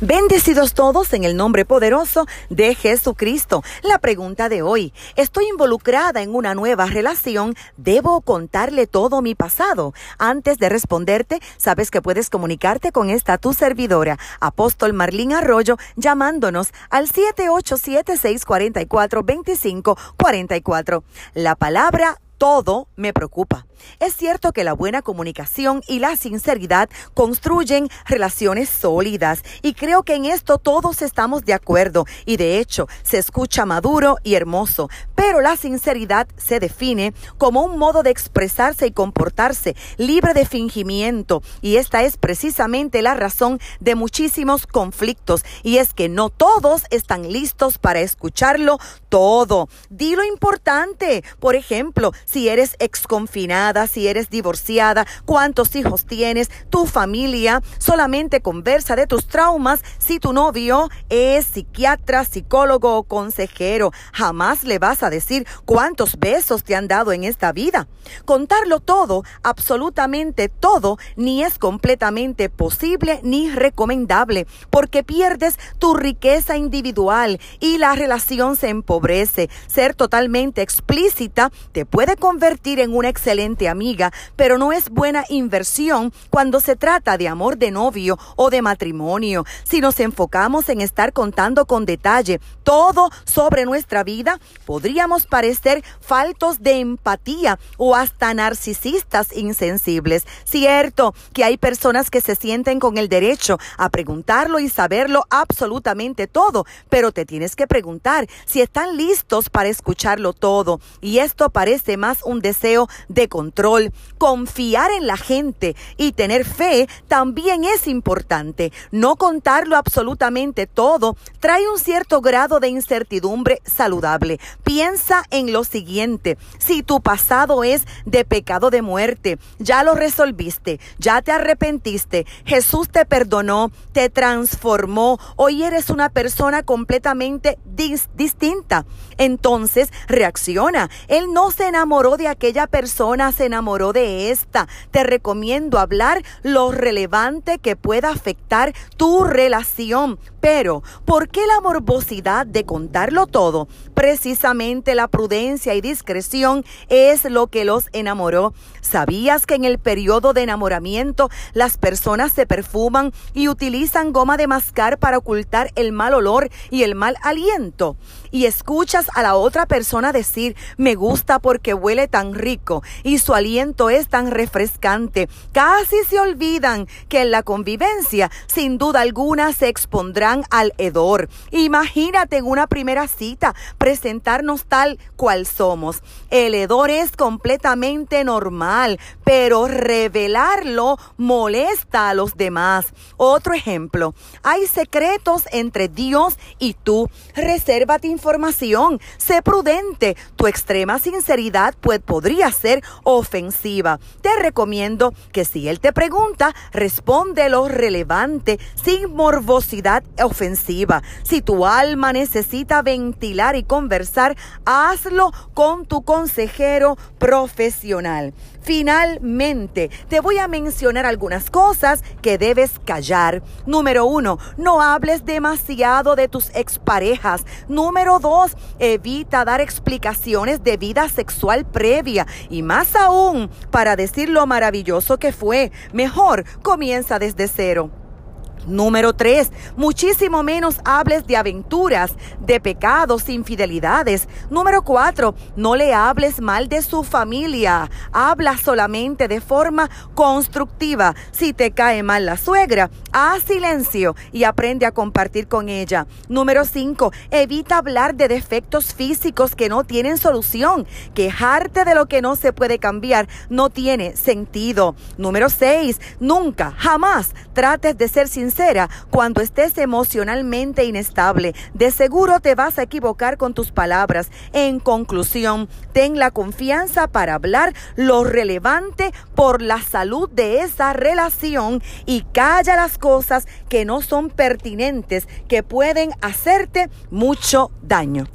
Bendecidos todos en el nombre poderoso de Jesucristo. La pregunta de hoy, ¿estoy involucrada en una nueva relación? ¿Debo contarle todo mi pasado? Antes de responderte, sabes que puedes comunicarte con esta tu servidora, apóstol Marlín Arroyo, llamándonos al 787-644-2544. La palabra todo me preocupa. Es cierto que la buena comunicación y la sinceridad construyen relaciones sólidas y creo que en esto todos estamos de acuerdo y de hecho se escucha maduro y hermoso, pero la sinceridad se define como un modo de expresarse y comportarse libre de fingimiento y esta es precisamente la razón de muchísimos conflictos y es que no todos están listos para escucharlo todo. Di lo importante, por ejemplo, si eres exconfinada, si eres divorciada, cuántos hijos tienes, tu familia, solamente conversa de tus traumas si tu novio es psiquiatra, psicólogo o consejero. Jamás le vas a decir cuántos besos te han dado en esta vida. Contarlo todo, absolutamente todo, ni es completamente posible ni recomendable, porque pierdes tu riqueza individual y la relación se empobrece. Ser totalmente explícita te puede convertir en una excelente amiga, pero no es buena inversión cuando se trata de amor de novio o de matrimonio. Si nos enfocamos en estar contando con detalle todo sobre nuestra vida, podríamos parecer faltos de empatía o hasta narcisistas insensibles. Cierto que hay personas que se sienten con el derecho a preguntarlo y saberlo absolutamente todo, pero te tienes que preguntar si están listos para escucharlo todo. Y esto parece más un deseo de control. Confiar en la gente y tener fe también es importante. No contarlo absolutamente todo trae un cierto grado de incertidumbre saludable. Piensa en lo siguiente. Si tu pasado es de pecado de muerte, ya lo resolviste, ya te arrepentiste, Jesús te perdonó, te transformó, hoy eres una persona completamente distinta. Entonces reacciona. Él no se enamoró de aquella persona, se enamoró de esta. Te recomiendo hablar lo relevante que pueda afectar tu relación. Pero, ¿por qué la morbosidad de contarlo todo? Precisamente la prudencia y discreción es lo que los enamoró. ¿Sabías que en el periodo de enamoramiento las personas se perfuman y utilizan goma de mascar para ocultar el mal olor y el mal aliento? Y escuchas a la otra persona decir, me gusta porque huele tan rico y su aliento es tan refrescante. Casi se olvidan que en la convivencia, sin duda alguna, se expondrán al hedor. Imagínate en una primera cita presentarnos tal cual somos. El hedor es completamente normal, pero revelarlo molesta a los demás. Otro ejemplo, hay secretos entre Dios y tú. Resérvate información, sé prudente. Tu extrema sinceridad pues, podría ser ofensiva. Te recomiendo que si Él te pregunta, responde lo relevante sin morbosidad ofensiva. Si tu alma necesita ventilar y conversar, hazlo con tu consejero profesional. Finalmente, te voy a mencionar algunas cosas que debes callar. Número uno, no hables demasiado de tus exparejas. Número dos, evita dar explicaciones de vida sexual previa. Y más aún, para decir lo maravilloso que fue, mejor comienza desde cero. Número tres, muchísimo menos hables de aventuras, de pecados, infidelidades. Número cuatro, no le hables mal de su familia. Habla solamente de forma constructiva. Si te cae mal la suegra, haz silencio y aprende a compartir con ella. Número cinco, evita hablar de defectos físicos que no tienen solución. Quejarte de lo que no se puede cambiar no tiene sentido. Número seis, nunca, jamás trates de ser sincero cuando estés emocionalmente inestable. De seguro te vas a equivocar con tus palabras. En conclusión, ten la confianza para hablar lo relevante por la salud de esa relación y calla las cosas que no son pertinentes, que pueden hacerte mucho daño.